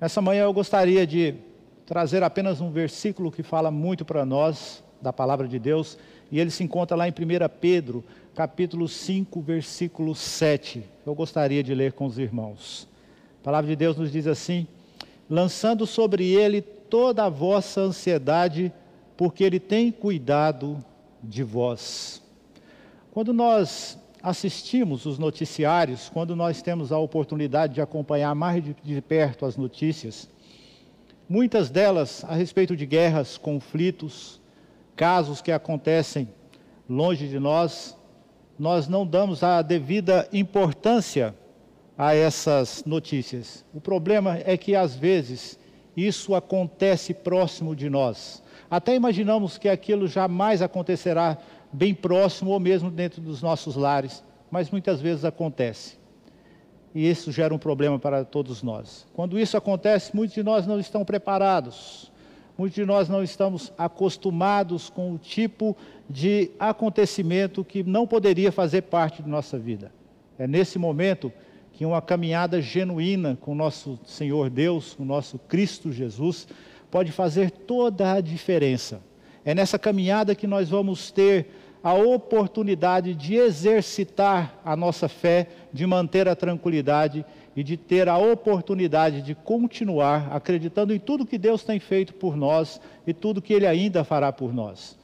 Nessa manhã eu gostaria de trazer apenas um versículo que fala muito para nós da palavra de Deus, e ele se encontra lá em 1 Pedro, capítulo 5, versículo 7. Eu gostaria de ler com os irmãos. A palavra de Deus nos diz assim: lançando sobre ele toda a vossa ansiedade, porque ele tem cuidado de vós. Quando nós assistimos os noticiários, quando nós temos a oportunidade de acompanhar mais de, perto as notícias, muitas delas a respeito de guerras, conflitos, casos que acontecem longe de nós, nós não damos a devida importância a essas notícias. O problema é que às vezes isso acontece próximo de nós. Até imaginamos que aquilo jamais acontecerá bem próximo ou mesmo dentro dos nossos lares, mas muitas vezes acontece. E isso gera um problema para todos nós. Quando isso acontece, muitos de nós não estão preparados. Muitos de nós não estamos acostumados com o tipo de acontecimento que não poderia fazer parte de nossa vida. É nesse momento que uma caminhada genuína com o nosso Senhor Deus, o nosso Cristo Jesus, pode fazer toda a diferença. É nessa caminhada que nós vamos ter a oportunidade de exercitar a nossa fé, de manter a tranquilidade e de ter a oportunidade de continuar acreditando em tudo que Deus tem feito por nós e tudo que Ele ainda fará por nós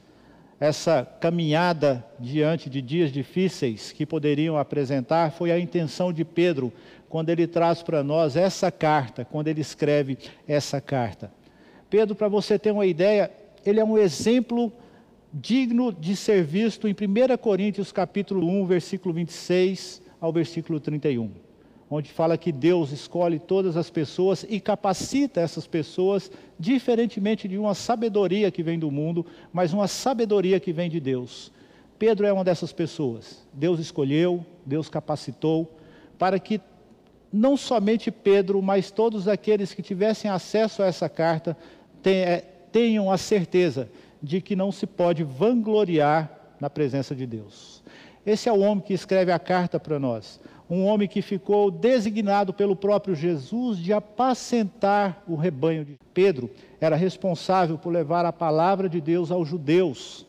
essa caminhada diante de dias difíceis que poderiam apresentar foi a intenção de Pedro quando ele traz para nós essa carta, quando ele escreve essa carta. Pedro, para você ter uma ideia, ele é um exemplo digno de ser visto em 1 Coríntios capítulo 1, versículo 26 ao versículo 31 onde fala que Deus escolhe todas as pessoas e capacita essas pessoas, diferentemente de uma sabedoria que vem do mundo, mas uma sabedoria que vem de Deus. Pedro é uma dessas pessoas. Deus escolheu, Deus capacitou, para que não somente Pedro, mas todos aqueles que tivessem acesso a essa carta é, tenham a certeza de que não se pode vangloriar na presença de Deus. Esse é o homem que escreve a carta para nós um homem que ficou designado pelo próprio Jesus de apacentar o rebanho de Pedro, era responsável por levar a palavra de Deus aos judeus,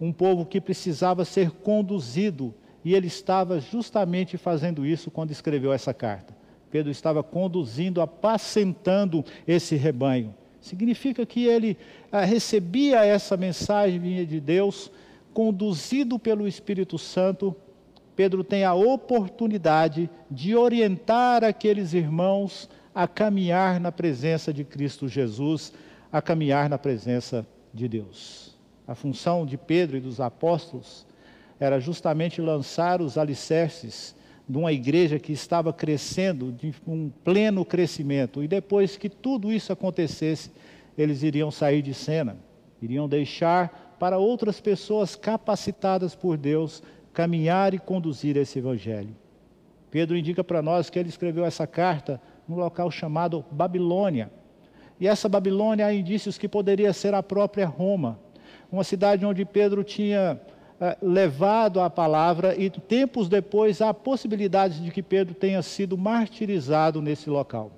um povo que precisava ser conduzido, e ele estava justamente fazendo isso quando escreveu essa carta. Pedro estava conduzindo, apacentando esse rebanho. Significa que ele ah, recebia essa mensagem de Deus, conduzido pelo Espírito Santo Pedro tem a oportunidade de orientar aqueles irmãos a caminhar na presença de Cristo Jesus, a caminhar na presença de Deus. A função de Pedro e dos apóstolos era justamente lançar os alicerces de uma igreja que estava crescendo, de um pleno crescimento. E depois que tudo isso acontecesse, eles iriam sair de cena, iriam deixar para outras pessoas capacitadas por Deus caminhar e conduzir esse evangelho. Pedro indica para nós que ele escreveu essa carta num local chamado Babilônia. E essa Babilônia há indícios que poderia ser a própria Roma, uma cidade onde Pedro tinha levado a palavra e tempos depois há possibilidades de que Pedro tenha sido martirizado nesse local.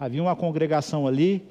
Havia uma congregação ali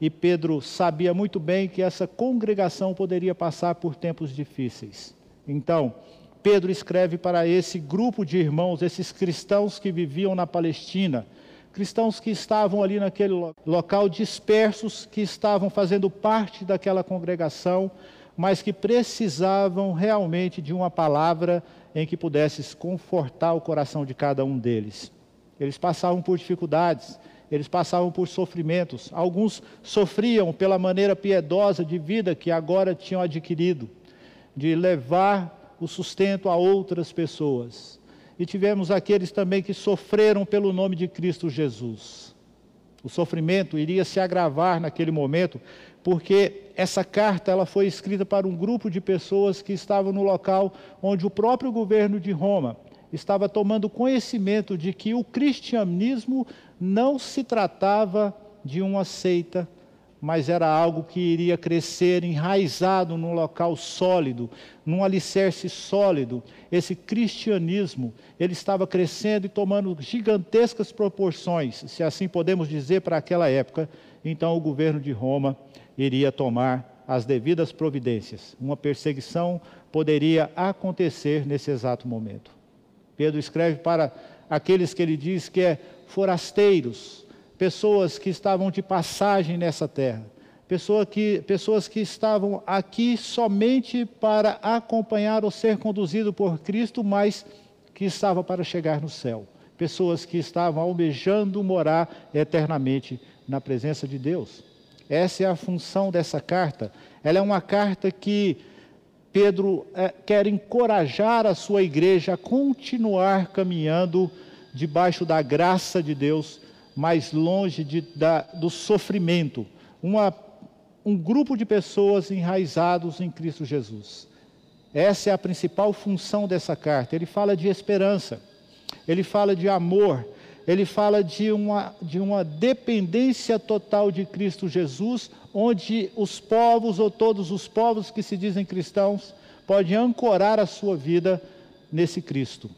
e Pedro sabia muito bem que essa congregação poderia passar por tempos difíceis. Então, Pedro escreve para esse grupo de irmãos, esses cristãos que viviam na Palestina, cristãos que estavam ali naquele local dispersos, que estavam fazendo parte daquela congregação, mas que precisavam realmente de uma palavra em que pudesse confortar o coração de cada um deles. Eles passavam por dificuldades, eles passavam por sofrimentos. Alguns sofriam pela maneira piedosa de vida que agora tinham adquirido, de levar o sustento a outras pessoas. E tivemos aqueles também que sofreram pelo nome de Cristo Jesus. O sofrimento iria se agravar naquele momento, porque essa carta ela foi escrita para um grupo de pessoas que estavam no local onde o próprio governo de Roma estava tomando conhecimento de que o cristianismo não se tratava de uma seita, mas era algo que iria crescer enraizado num local sólido, num alicerce sólido. Esse cristianismo, ele estava crescendo e tomando gigantescas proporções, se assim podemos dizer, para aquela época. Então o governo de Roma iria tomar as devidas providências. Uma perseguição poderia acontecer nesse exato momento. Pedro escreve para aqueles que ele diz que é forasteiros, pessoas que estavam de passagem nessa terra, pessoa que, pessoas que estavam aqui somente para acompanhar ou ser conduzido por Cristo, mas que estava para chegar no céu. Pessoas que estavam almejando morar eternamente na presença de Deus. Essa é a função dessa carta. Ela é uma carta que Pedro é, quer encorajar a sua igreja a continuar caminhando debaixo da graça de Deus mais longe de, da, do sofrimento, uma, um grupo de pessoas enraizados em Cristo Jesus. Essa é a principal função dessa carta. Ele fala de esperança, ele fala de amor, ele fala de uma, de uma dependência total de Cristo Jesus, onde os povos ou todos os povos que se dizem cristãos podem ancorar a sua vida nesse Cristo.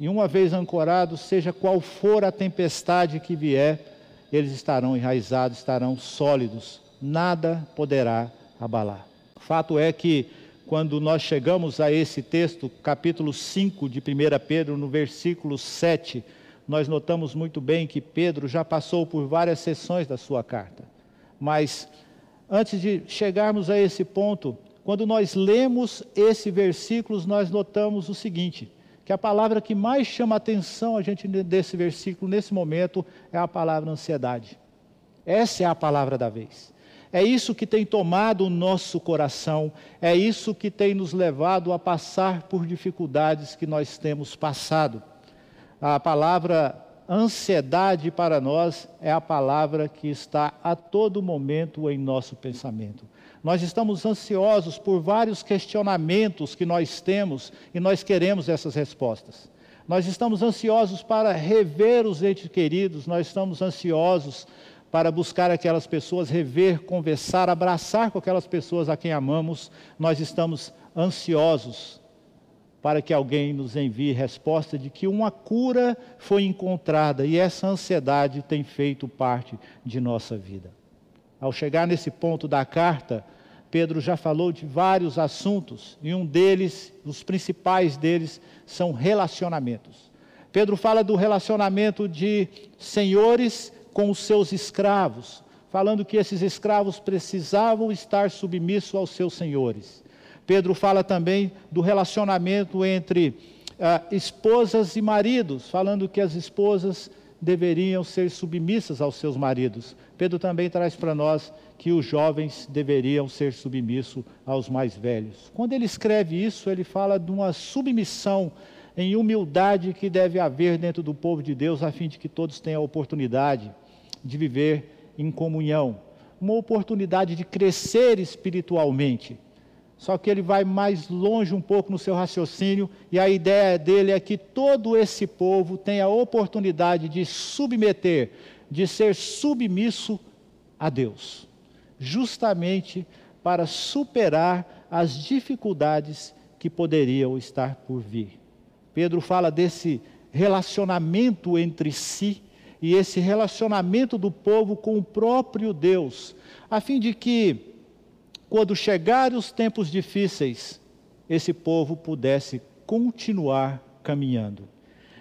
E uma vez ancorados, seja qual for a tempestade que vier, eles estarão enraizados, estarão sólidos, nada poderá abalar. Fato é que, quando nós chegamos a esse texto, capítulo 5 de 1 Pedro, no versículo 7, nós notamos muito bem que Pedro já passou por várias sessões da sua carta. Mas, antes de chegarmos a esse ponto, quando nós lemos esses versículos, nós notamos o seguinte: que a palavra que mais chama atenção a gente desse versículo, nesse momento, é a palavra ansiedade. Essa é a palavra da vez. É isso que tem tomado o nosso coração, é isso que tem nos levado a passar por dificuldades que nós temos passado. A palavra ansiedade para nós é a palavra que está a todo momento em nosso pensamento. Nós estamos ansiosos por vários questionamentos que nós temos e nós queremos essas respostas. Nós estamos ansiosos para rever os entes queridos, nós estamos ansiosos para buscar aquelas pessoas, rever, conversar, abraçar com aquelas pessoas a quem amamos. Nós estamos ansiosos para que alguém nos envie resposta de que uma cura foi encontrada e essa ansiedade tem feito parte de nossa vida. Ao chegar nesse ponto da carta, Pedro já falou de vários assuntos e um deles, os principais deles, são relacionamentos. Pedro fala do relacionamento de senhores com os seus escravos, falando que esses escravos precisavam estar submissos aos seus senhores. Pedro fala também do relacionamento entre ah, esposas e maridos, falando que as esposas deveriam ser submissas aos seus maridos. Pedro também traz para nós que os jovens deveriam ser submissos aos mais velhos. Quando ele escreve isso, ele fala de uma submissão em humildade que deve haver dentro do povo de Deus, a fim de que todos tenham a oportunidade de viver em comunhão, uma oportunidade de crescer espiritualmente. Só que ele vai mais longe um pouco no seu raciocínio, e a ideia dele é que todo esse povo tenha a oportunidade de submeter, de ser submisso a Deus, justamente para superar as dificuldades que poderiam estar por vir. Pedro fala desse relacionamento entre si e esse relacionamento do povo com o próprio Deus, a fim de que quando chegarem os tempos difíceis, esse povo pudesse continuar caminhando.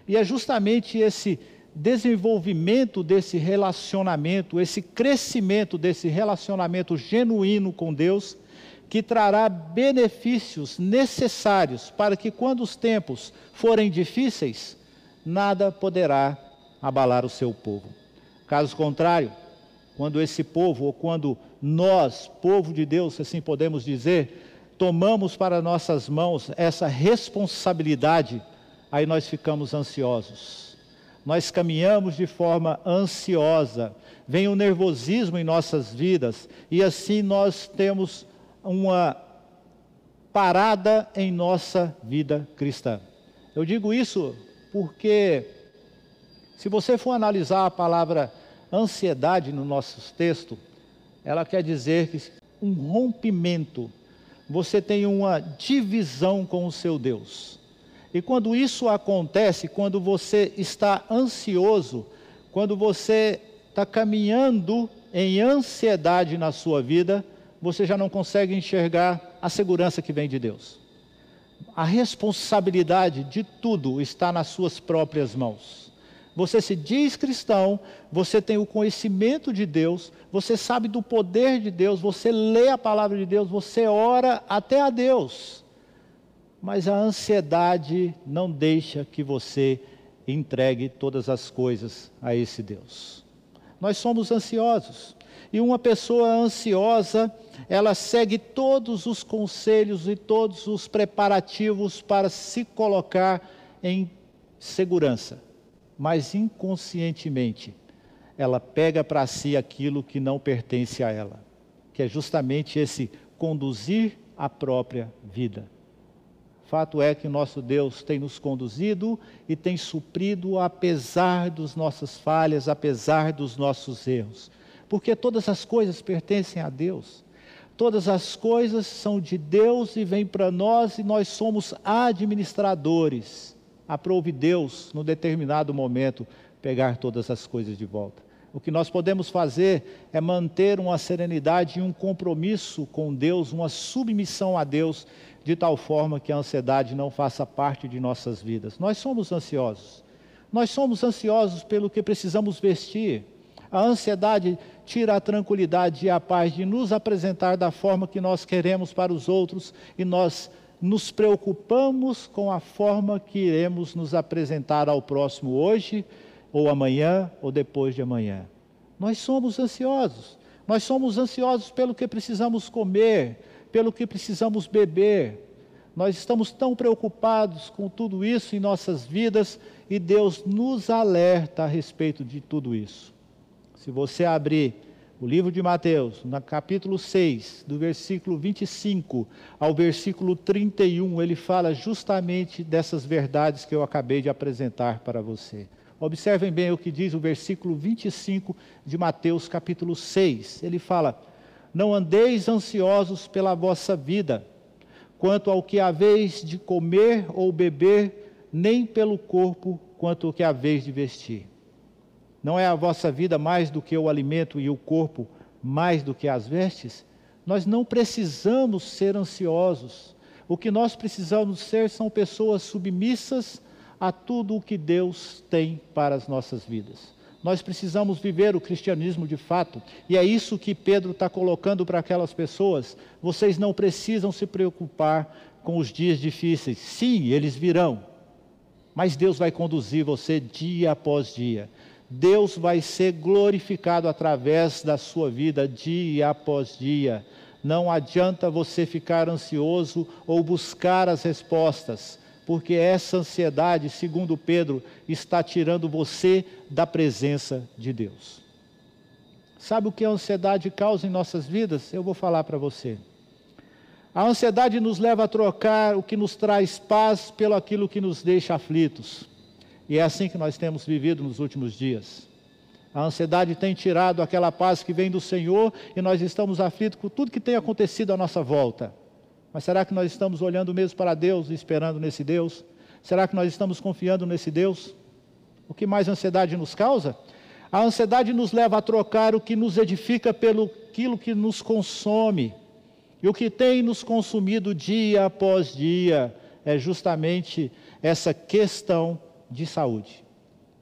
E é justamente esse desenvolvimento desse relacionamento, esse crescimento desse relacionamento genuíno com Deus, que trará benefícios necessários para que, quando os tempos forem difíceis, nada poderá abalar o seu povo. Caso contrário, quando esse povo, ou quando nós, povo de Deus, assim podemos dizer, tomamos para nossas mãos essa responsabilidade, aí nós ficamos ansiosos. Nós caminhamos de forma ansiosa, vem o nervosismo em nossas vidas, e assim nós temos uma parada em nossa vida cristã. Eu digo isso porque, se você for analisar a palavra ansiedade no nosso texto, ela quer dizer que um rompimento, você tem uma divisão com o seu Deus. E quando isso acontece, quando você está ansioso, quando você está caminhando em ansiedade na sua vida, você já não consegue enxergar a segurança que vem de Deus. A responsabilidade de tudo está nas suas próprias mãos. Você se diz cristão, você tem o conhecimento de Deus, você sabe do poder de Deus, você lê a palavra de Deus, você ora até a Deus. Mas a ansiedade não deixa que você entregue todas as coisas a esse Deus. Nós somos ansiosos. E uma pessoa ansiosa, ela segue todos os conselhos e todos os preparativos para se colocar em segurança, mas inconscientemente ela pega para si aquilo que não pertence a ela, que é justamente esse conduzir a própria vida. Fato é que o nosso Deus tem nos conduzido e tem suprido apesar das nossas falhas, apesar dos nossos erros. Porque todas as coisas pertencem a Deus. Todas as coisas são de Deus e vêm para nós e nós somos administradores. Aprove Deus, num determinado momento, pegar todas as coisas de volta. O que nós podemos fazer é manter uma serenidade e um compromisso com Deus, uma submissão a Deus de tal forma que a ansiedade não faça parte de nossas vidas. Nós somos ansiosos. Nós somos ansiosos pelo que precisamos vestir. A ansiedade tira a tranquilidade e a paz de nos apresentar da forma que nós queremos para os outros e nós nos preocupamos com a forma que iremos nos apresentar ao próximo hoje, ou amanhã, ou depois de amanhã. Nós somos ansiosos. Nós somos ansiosos pelo que precisamos comer, pelo que precisamos beber. Nós estamos tão preocupados com tudo isso em nossas vidas e Deus nos alerta a respeito de tudo isso. Se você abrir o livro de Mateus, no capítulo 6, do versículo 25 ao versículo 31, ele fala justamente dessas verdades que eu acabei de apresentar para você. Observem bem o que diz o versículo 25 de Mateus, capítulo 6. Ele fala: não andeis ansiosos pela vossa vida, quanto ao que haveis de comer ou beber, nem pelo corpo, quanto ao que haveis de vestir. Não é a vossa vida mais do que o alimento e o corpo mais do que as vestes? Nós não precisamos ser ansiosos. O que nós precisamos ser são pessoas submissas a tudo o que Deus tem para as nossas vidas. Nós precisamos viver o cristianismo de fato, e é isso que Pedro está colocando para aquelas pessoas. Vocês não precisam se preocupar com os dias difíceis. Sim, eles virão, mas Deus vai conduzir você dia após dia. Deus vai ser glorificado através da sua vida dia após dia. Não adianta você ficar ansioso ou buscar as respostas porque essa ansiedade, segundo Pedro, está tirando você da presença de Deus. Sabe o que a ansiedade causa em nossas vidas? Eu vou falar para você. A ansiedade nos leva a trocar o que nos traz paz pelo aquilo que nos deixa aflitos. E é assim que nós temos vivido nos últimos dias. A ansiedade tem tirado aquela paz que vem do Senhor e nós estamos aflitos com tudo que tem acontecido à nossa volta. Mas será que nós estamos olhando mesmo para Deus e esperando nesse Deus? Será que nós estamos confiando nesse Deus? O que mais ansiedade nos causa? A ansiedade nos leva a trocar o que nos edifica pelo aquilo que nos consome. E o que tem nos consumido dia após dia é justamente essa questão de saúde.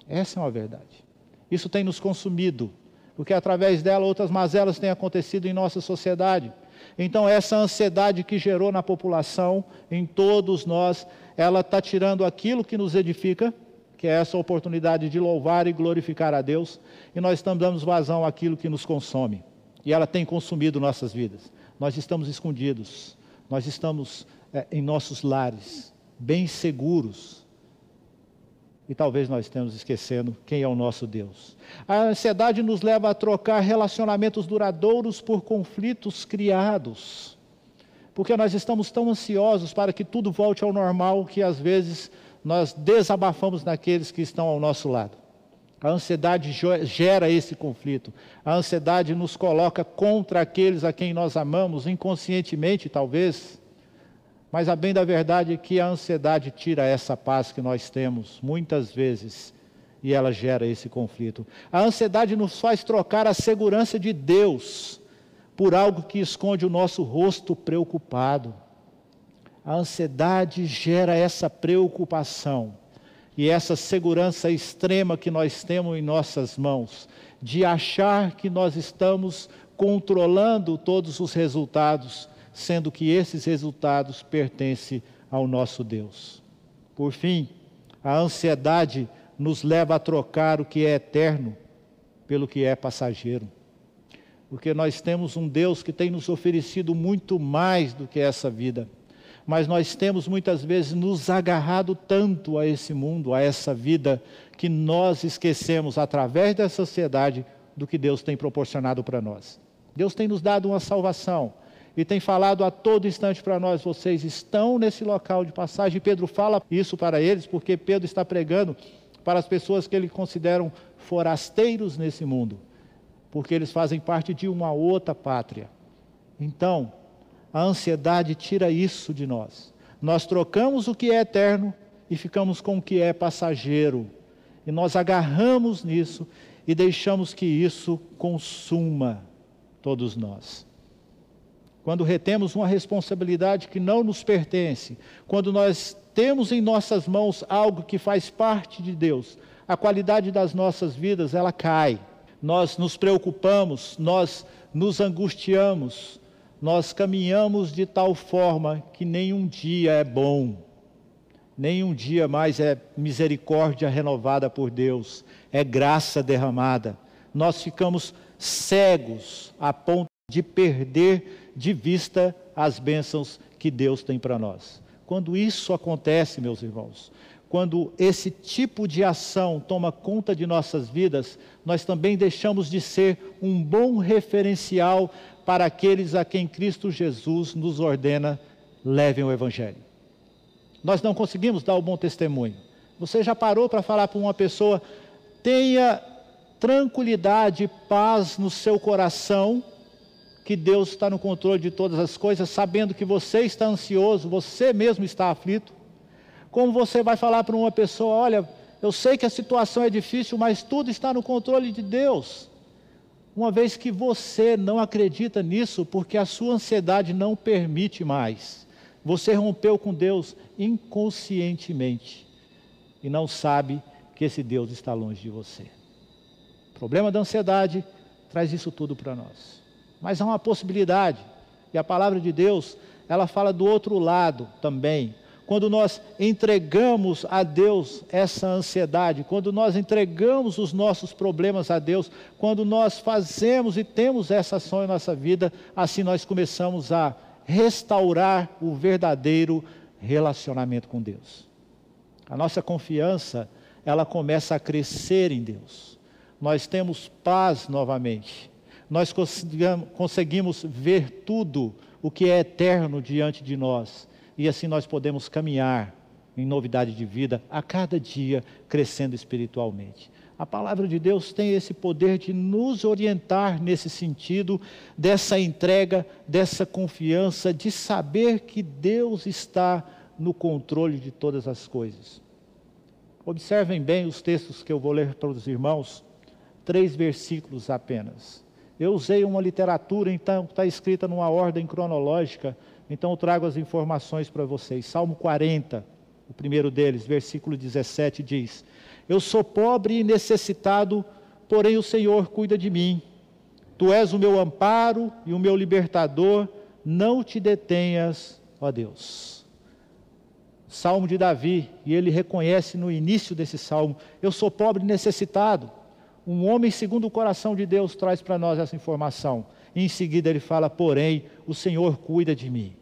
Essa é uma verdade. Isso tem nos consumido, porque através dela outras mazelas têm acontecido em nossa sociedade. Então, essa ansiedade que gerou na população, em todos nós, ela está tirando aquilo que nos edifica, que é essa oportunidade de louvar e glorificar a Deus, e nós estamos dando vazão àquilo que nos consome. E ela tem consumido nossas vidas. Nós estamos escondidos, nós estamos é, em nossos lares, bem seguros, e talvez nós estejamos esquecendo quem é o nosso Deus. A ansiedade nos leva a trocar relacionamentos duradouros por conflitos criados. Porque nós estamos tão ansiosos para que tudo volte ao normal que às vezes nós desabafamos naqueles que estão ao nosso lado. A ansiedade gera esse conflito. A ansiedade nos coloca contra aqueles a quem nós amamos, inconscientemente talvez. Mas a bem da verdade é que a ansiedade tira essa paz que nós temos, muitas vezes, e ela gera esse conflito. A ansiedade nos faz trocar a segurança de Deus por algo que esconde o nosso rosto preocupado. A ansiedade gera essa preocupação e essa segurança extrema que nós temos em nossas mãos, de achar que nós estamos controlando todos os resultados, sendo que esses resultados pertencem ao nosso Deus. Por fim, a ansiedade nos leva a trocar o que é eterno pelo que é passageiro. Porque nós temos um Deus que tem nos oferecido muito mais do que essa vida. Mas nós temos muitas vezes nos agarrado tanto a esse mundo, a essa vida, que nós esquecemos, através da sociedade, do que Deus tem proporcionado para nós. Deus tem nos dado uma salvação e tem falado a todo instante para nós: vocês estão nesse local de passagem. Pedro fala isso para eles, porque Pedro está pregando para as pessoas que ele consideram forasteiros nesse mundo, porque eles fazem parte de uma outra pátria. Então, a ansiedade tira isso de nós. Nós trocamos o que é eterno e ficamos com o que é passageiro. E nós agarramos nisso e deixamos que isso consuma todos nós. Quando retemos uma responsabilidade que não nos pertence, quando nós temos em nossas mãos algo que faz parte de Deus, a qualidade das nossas vidas ela cai. Nós nos preocupamos, nós nos angustiamos, nós caminhamos de tal forma que nenhum dia é bom, nenhum dia mais é misericórdia renovada por Deus, é graça derramada. Nós ficamos cegos a ponto de perder de vista as bênçãos que Deus tem para nós. Quando isso acontece, meus irmãos, quando esse tipo de ação toma conta de nossas vidas, nós também deixamos de ser um bom referencial para aqueles a quem Cristo Jesus nos ordena levem o Evangelho. Nós não conseguimos dar o bom testemunho. Você já parou para falar para uma pessoa, tenha tranquilidade, paz no seu coração, que Deus está no controle de todas as coisas, sabendo que você está ansioso, você mesmo está aflito? Como você vai falar para uma pessoa: olha, eu sei que a situação é difícil, mas tudo está no controle de Deus? Uma vez que você não acredita nisso, porque a sua ansiedade não permite mais, você rompeu com Deus inconscientemente e não sabe que esse Deus está longe de você. O problema da ansiedade traz isso tudo para nós. Mas há uma possibilidade, e a palavra de Deus, ela fala do outro lado também. Quando nós entregamos a Deus essa ansiedade, quando nós entregamos os nossos problemas a Deus, quando nós fazemos e temos essa ação em nossa vida, assim nós começamos a restaurar o verdadeiro relacionamento com Deus. A nossa confiança, ela começa a crescer em Deus. Nós temos paz novamente nós conseguimos ver tudo o que é eterno diante de nós. E assim nós podemos caminhar em novidade de vida a cada dia, crescendo espiritualmente. A palavra de Deus tem esse poder de nos orientar nesse sentido, dessa entrega, dessa confiança, de saber que Deus está no controle de todas as coisas. Observem bem os textos que eu vou ler para os irmãos, três versículos apenas. Eu usei uma literatura, então, que está escrita numa ordem cronológica, então eu trago as informações para vocês. Salmo 40, o primeiro deles, versículo 17, diz: Eu sou pobre e necessitado, porém o Senhor cuida de mim. Tu és o meu amparo e o meu libertador, não te detenhas, ó Deus. Salmo de Davi, e ele reconhece no início desse salmo: Eu sou pobre e necessitado. Um homem segundo o coração de Deus traz para nós essa informação. E em seguida ele fala: Porém, o Senhor cuida de mim.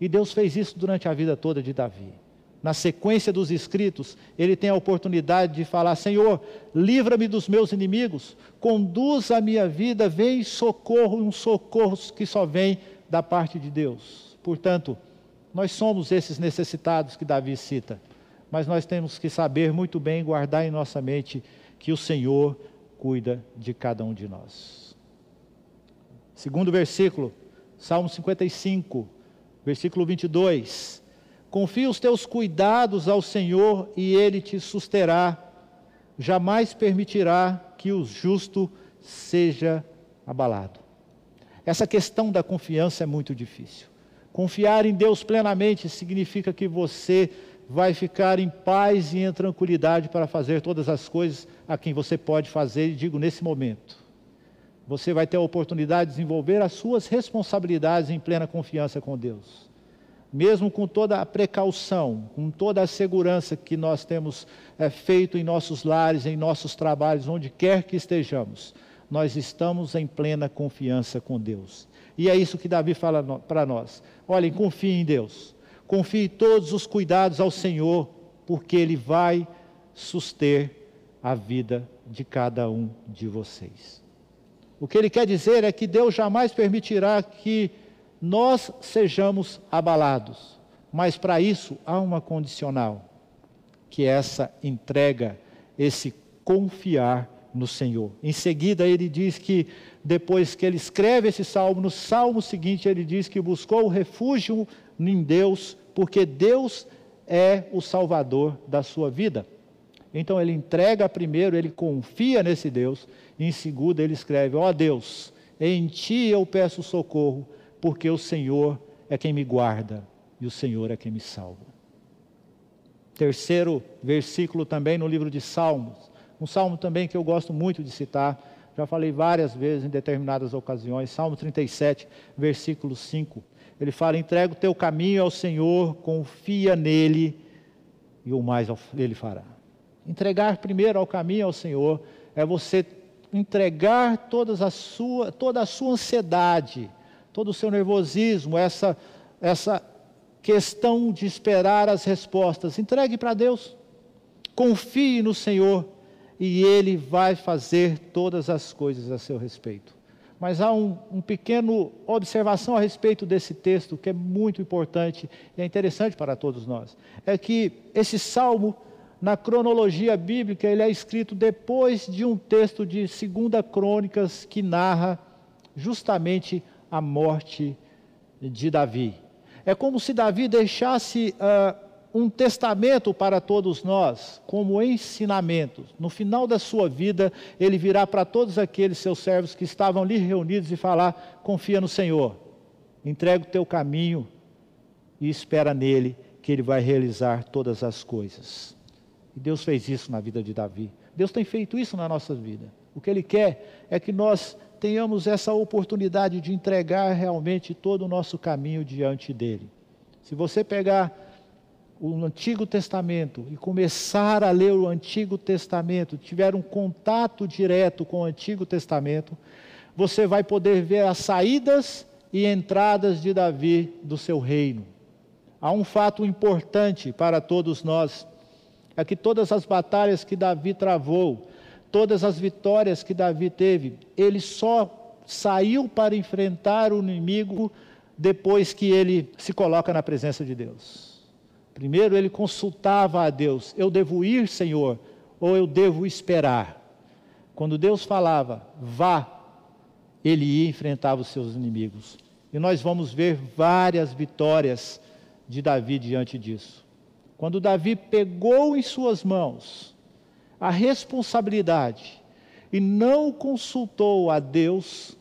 E Deus fez isso durante a vida toda de Davi. Na sequência dos escritos, ele tem a oportunidade de falar: Senhor, livra-me dos meus inimigos, conduz a minha vida, vem socorro, um socorro que só vem da parte de Deus. Portanto, nós somos esses necessitados que Davi cita, mas nós temos que saber muito bem guardar em nossa mente que o Senhor cuida de cada um de nós. Segundo versículo, Salmo 55, versículo 22. Confia os teus cuidados ao Senhor e ele te susterá. Jamais permitirá que o justo seja abalado. Essa questão da confiança é muito difícil. Confiar em Deus plenamente significa que você vai ficar em paz e em tranquilidade para fazer todas as coisas a quem você pode fazer, e digo nesse momento. Você vai ter a oportunidade de desenvolver as suas responsabilidades em plena confiança com Deus. Mesmo com toda a precaução, com toda a segurança que nós temos é, feito em nossos lares, em nossos trabalhos, onde quer que estejamos, nós estamos em plena confiança com Deus. E é isso que Davi fala para nós. Olhem, confie em Deus Confie todos os cuidados ao Senhor, porque Ele vai suster a vida de cada um de vocês. O que ele quer dizer é que Deus jamais permitirá que nós sejamos abalados, mas para isso há uma condicional, que é essa entrega, esse confiar no Senhor. Em seguida, ele diz que depois que ele escreve esse salmo, no salmo seguinte, ele diz que buscou o refúgio em Deus, porque Deus é o salvador da sua vida. Então ele entrega primeiro, ele confia nesse Deus, e em segundo ele escreve: Ó oh Deus, em ti eu peço socorro, porque o Senhor é quem me guarda e o Senhor é quem me salva. Terceiro versículo também no livro de Salmos, um salmo também que eu gosto muito de citar, já falei várias vezes em determinadas ocasiões, Salmo 37, versículo 5. Ele fala: entrega o teu caminho ao Senhor, confia nele e o mais ele fará. Entregar primeiro ao caminho ao Senhor é você entregar todas a sua, toda a sua ansiedade, todo o seu nervosismo, essa, essa questão de esperar as respostas. Entregue para Deus. Confie no Senhor e Ele vai fazer todas as coisas a seu respeito. Mas há um, um pequeno observação a respeito desse texto que é muito importante e é interessante para todos nós. É que esse salmo, na cronologia bíblica, ele é escrito depois de um texto de Segunda Crônicas que narra justamente a morte de Davi. É como se Davi deixasse uh, um testamento para todos nós, como ensinamento. No final da sua vida, ele virá para todos aqueles seus servos que estavam ali reunidos e falar: confia no Senhor, entrega o teu caminho e espera nele, que ele vai realizar todas as coisas. E Deus fez isso na vida de Davi. Deus tem feito isso na nossa vida. O que ele quer é que nós tenhamos essa oportunidade de entregar realmente todo o nosso caminho diante dele. Se você pegar o Antigo Testamento e começar a ler o Antigo Testamento, tiver um contato direto com o Antigo Testamento, você vai poder ver as saídas e entradas de Davi do seu reino. Há um fato importante para todos nós: é que todas as batalhas que Davi travou, todas as vitórias que Davi teve, ele só saiu para enfrentar o inimigo depois que ele se coloca na presença de Deus. Primeiro ele consultava a Deus: Eu devo ir, Senhor, ou eu devo esperar? Quando Deus falava, vá, ele ia e enfrentava os seus inimigos. E nós vamos ver várias vitórias de Davi diante disso. Quando Davi pegou em suas mãos a responsabilidade e não consultou a Deus,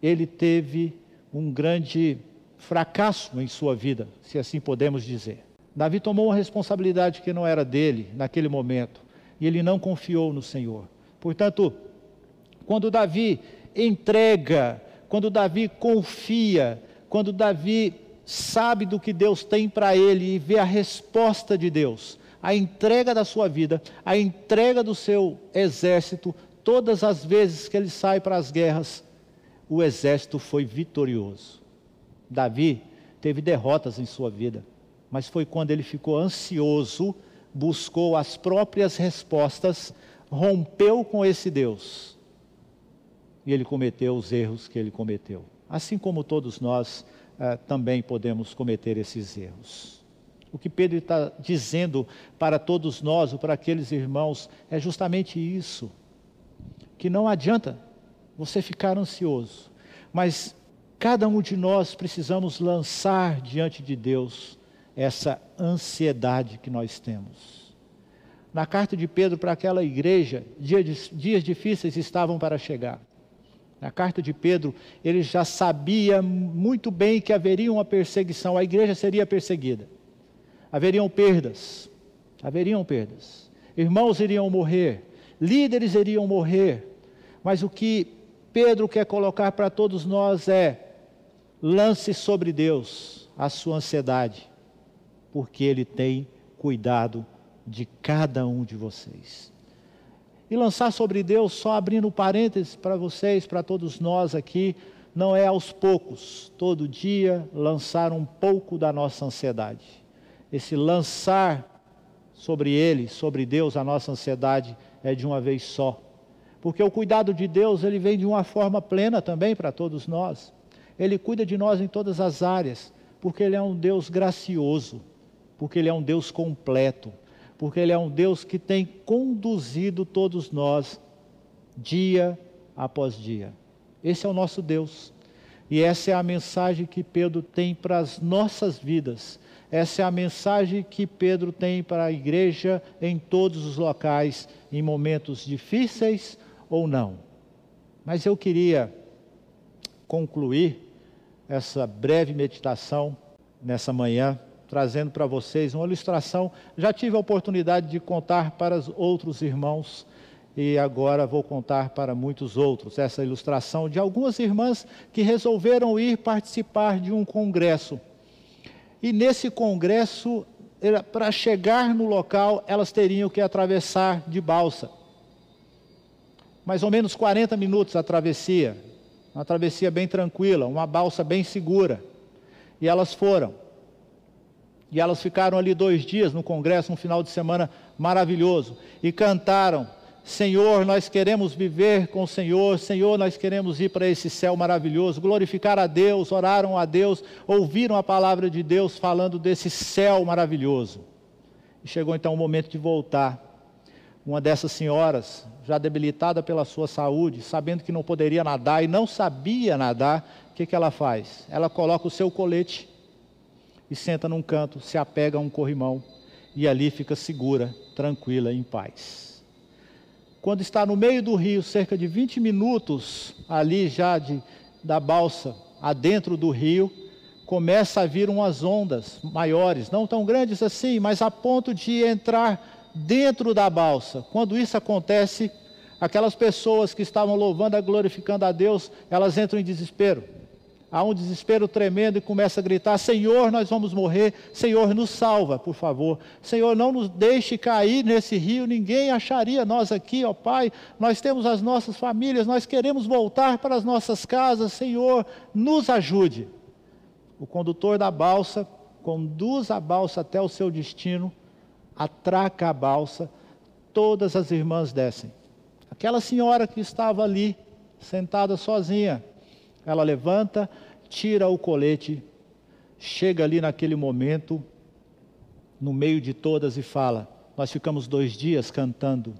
ele teve um grande fracasso em sua vida, se assim podemos dizer. Davi tomou uma responsabilidade que não era dele naquele momento, e ele não confiou no Senhor. Portanto, quando Davi entrega, quando Davi confia, quando Davi sabe do que Deus tem para ele e vê a resposta de Deus, a entrega da sua vida, a entrega do seu exército, todas as vezes que ele sai para as guerras, o exército foi vitorioso. Davi teve derrotas em sua vida mas foi quando ele ficou ansioso, buscou as próprias respostas, rompeu com esse Deus. E ele cometeu os erros que ele cometeu. Assim como todos nós eh, também podemos cometer esses erros. O que Pedro está dizendo para todos nós, ou para aqueles irmãos, é justamente isso: que não adianta você ficar ansioso, mas cada um de nós precisamos lançar diante de Deus essa ansiedade que nós temos. Na carta de Pedro para aquela igreja, dias, difíceis estavam para chegar. Na carta de Pedro, ele já sabia muito bem que haveria uma perseguição, a igreja seria perseguida. Haveriam perdas, haveriam perdas. Irmãos iriam morrer, líderes iriam morrer. Mas o que Pedro quer colocar para todos nós é: lance sobre Deus a sua ansiedade, porque Ele tem cuidado de cada um de vocês. E lançar sobre Deus, só abrindo parênteses para vocês, para todos nós aqui, não é aos poucos, todo dia lançar um pouco da nossa ansiedade. Esse lançar sobre Ele, sobre Deus, a nossa ansiedade é de uma vez só. Porque o cuidado de Deus, ele vem de uma forma plena também para todos nós. Ele cuida de nós em todas as áreas, porque Ele é um Deus gracioso, porque Ele é um Deus completo, porque Ele é um Deus que tem conduzido todos nós dia após dia. Esse é o nosso Deus. E essa é a mensagem que Pedro tem para as nossas vidas. Essa é a mensagem que Pedro tem para a igreja em todos os locais, em momentos difíceis ou não. Mas eu queria concluir essa breve meditação nessa manhã trazendo para vocês uma ilustração. Já tive a oportunidade de contar para os outros irmãos e agora vou contar para muitos outros essa ilustração de algumas irmãs que resolveram ir participar de um congresso. E nesse congresso, para chegar no local, elas teriam que atravessar de balsa. Mais ou menos 40 minutos a travessia. Uma travessia bem tranquila, uma balsa bem segura. E elas foram. E elas ficaram ali dois dias no congresso, um final de semana maravilhoso, e cantaram: Senhor, nós queremos viver com o Senhor, Senhor, nós queremos ir para esse céu maravilhoso, glorificar a Deus, oraram a Deus, ouviram a palavra de Deus falando desse céu maravilhoso. E chegou então o momento de voltar. Uma dessas senhoras, já debilitada pela sua saúde, sabendo que não poderia nadar e não sabia nadar, o que, que ela faz? Ela coloca o seu colete e senta num canto, se apega a um corrimão e ali fica segura, tranquila, em paz. Quando está no meio do rio, cerca de 20 minutos ali já de, da balsa, adentro do rio, começa a vir umas ondas maiores, não tão grandes assim, mas a ponto de entrar dentro da balsa. Quando isso acontece, aquelas pessoas que estavam louvando e glorificando a Deus, elas entram em desespero há um desespero tremendo e começa a gritar: Senhor, nós vamos morrer, Senhor, nos salva, por favor. Senhor, não nos deixe cair nesse rio, ninguém acharia nós aqui, ó Pai. Nós temos as nossas famílias, nós queremos voltar para as nossas casas, Senhor, nos ajude. O condutor da balsa conduz a balsa até o seu destino, atraca a balsa, todas as irmãs descem. Aquela senhora que estava ali, sentada sozinha, ela levanta, tira o colete, chega ali naquele momento, no meio de todas, e fala: Nós ficamos dois dias cantando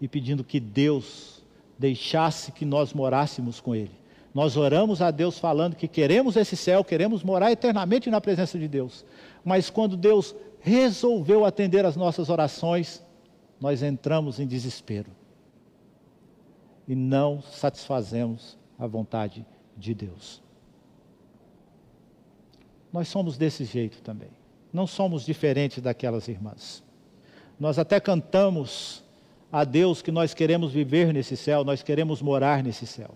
e pedindo que Deus deixasse que nós morássemos com Ele. Nós oramos a Deus falando que queremos esse céu, queremos morar eternamente na presença de Deus. Mas quando Deus resolveu atender as nossas orações, nós entramos em desespero e não satisfazemos a vontade de Deus. Nós somos desse jeito também. Não somos diferentes daquelas irmãs. Nós até cantamos a Deus que nós queremos viver nesse céu, nós queremos morar nesse céu.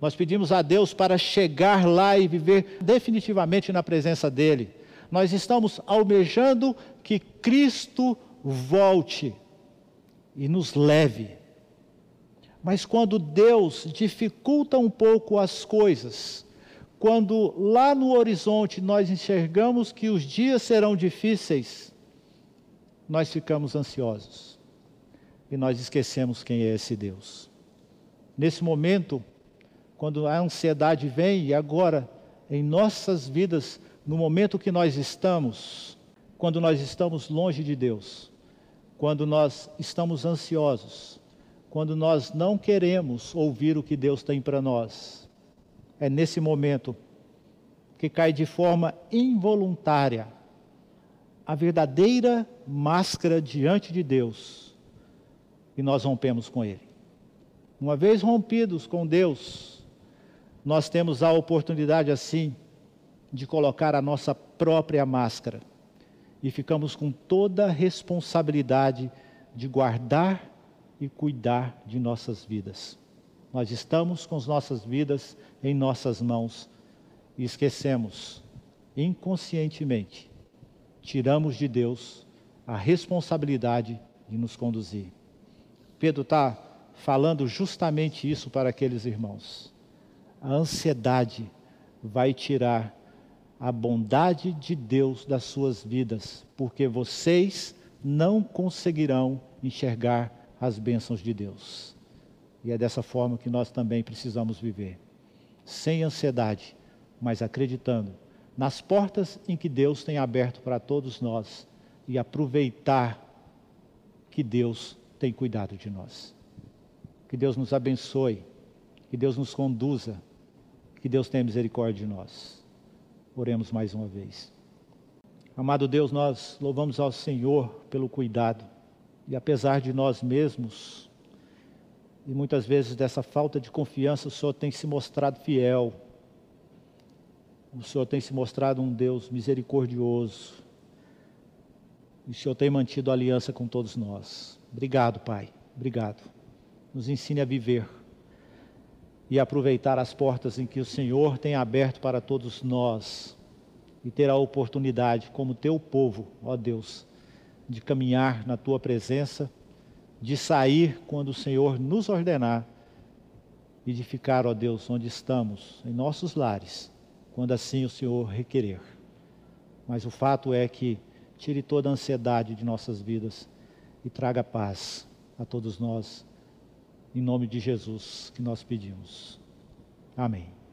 Nós pedimos a Deus para chegar lá e viver definitivamente na presença dEle. Nós estamos almejando que Cristo volte e nos leve mas quando Deus dificulta um pouco as coisas, quando lá no horizonte nós enxergamos que os dias serão difíceis, nós ficamos ansiosos e nós esquecemos quem é esse Deus. Nesse momento, quando a ansiedade vem, e agora em nossas vidas, no momento que nós estamos, quando nós estamos longe de Deus, quando nós estamos ansiosos, quando nós não queremos ouvir o que Deus tem para nós. É nesse momento que cai de forma involuntária a verdadeira máscara diante de Deus e nós rompemos com Ele. Uma vez rompidos com Deus, nós temos a oportunidade assim de colocar a nossa própria máscara e ficamos com toda a responsabilidade de guardar e cuidar de nossas vidas. Nós estamos com as nossas vidas em nossas mãos e esquecemos, inconscientemente, tiramos de Deus a responsabilidade de nos conduzir. Pedro está falando justamente isso para aqueles irmãos. A ansiedade vai tirar a bondade de Deus das suas vidas, porque vocês não conseguirão enxergar as bênçãos de Deus. E é dessa forma que nós também precisamos viver, sem ansiedade, mas acreditando nas portas em que Deus tem aberto para todos nós e aproveitar que Deus tem cuidado de nós. Que Deus nos abençoe, que Deus nos conduza, que Deus tenha misericórdia de nós. Oremos mais uma vez. Amado Deus, nós louvamos ao Senhor pelo cuidado e apesar de nós mesmos e muitas vezes dessa falta de confiança, o Senhor tem se mostrado fiel. O Senhor tem se mostrado um Deus misericordioso. E o Senhor tem mantido aliança com todos nós. Obrigado, Pai. Obrigado. Nos ensine a viver e aproveitar as portas em que o Senhor tem aberto para todos nós e ter a oportunidade, como teu povo, ó Deus, de caminhar na tua presença, de sair quando o Senhor nos ordenar e de ficar, ó Deus, onde estamos, em nossos lares, quando assim o Senhor requerer. Mas o fato é que tire toda a ansiedade de nossas vidas e traga paz a todos nós em nome de Jesus que nós pedimos. Amém.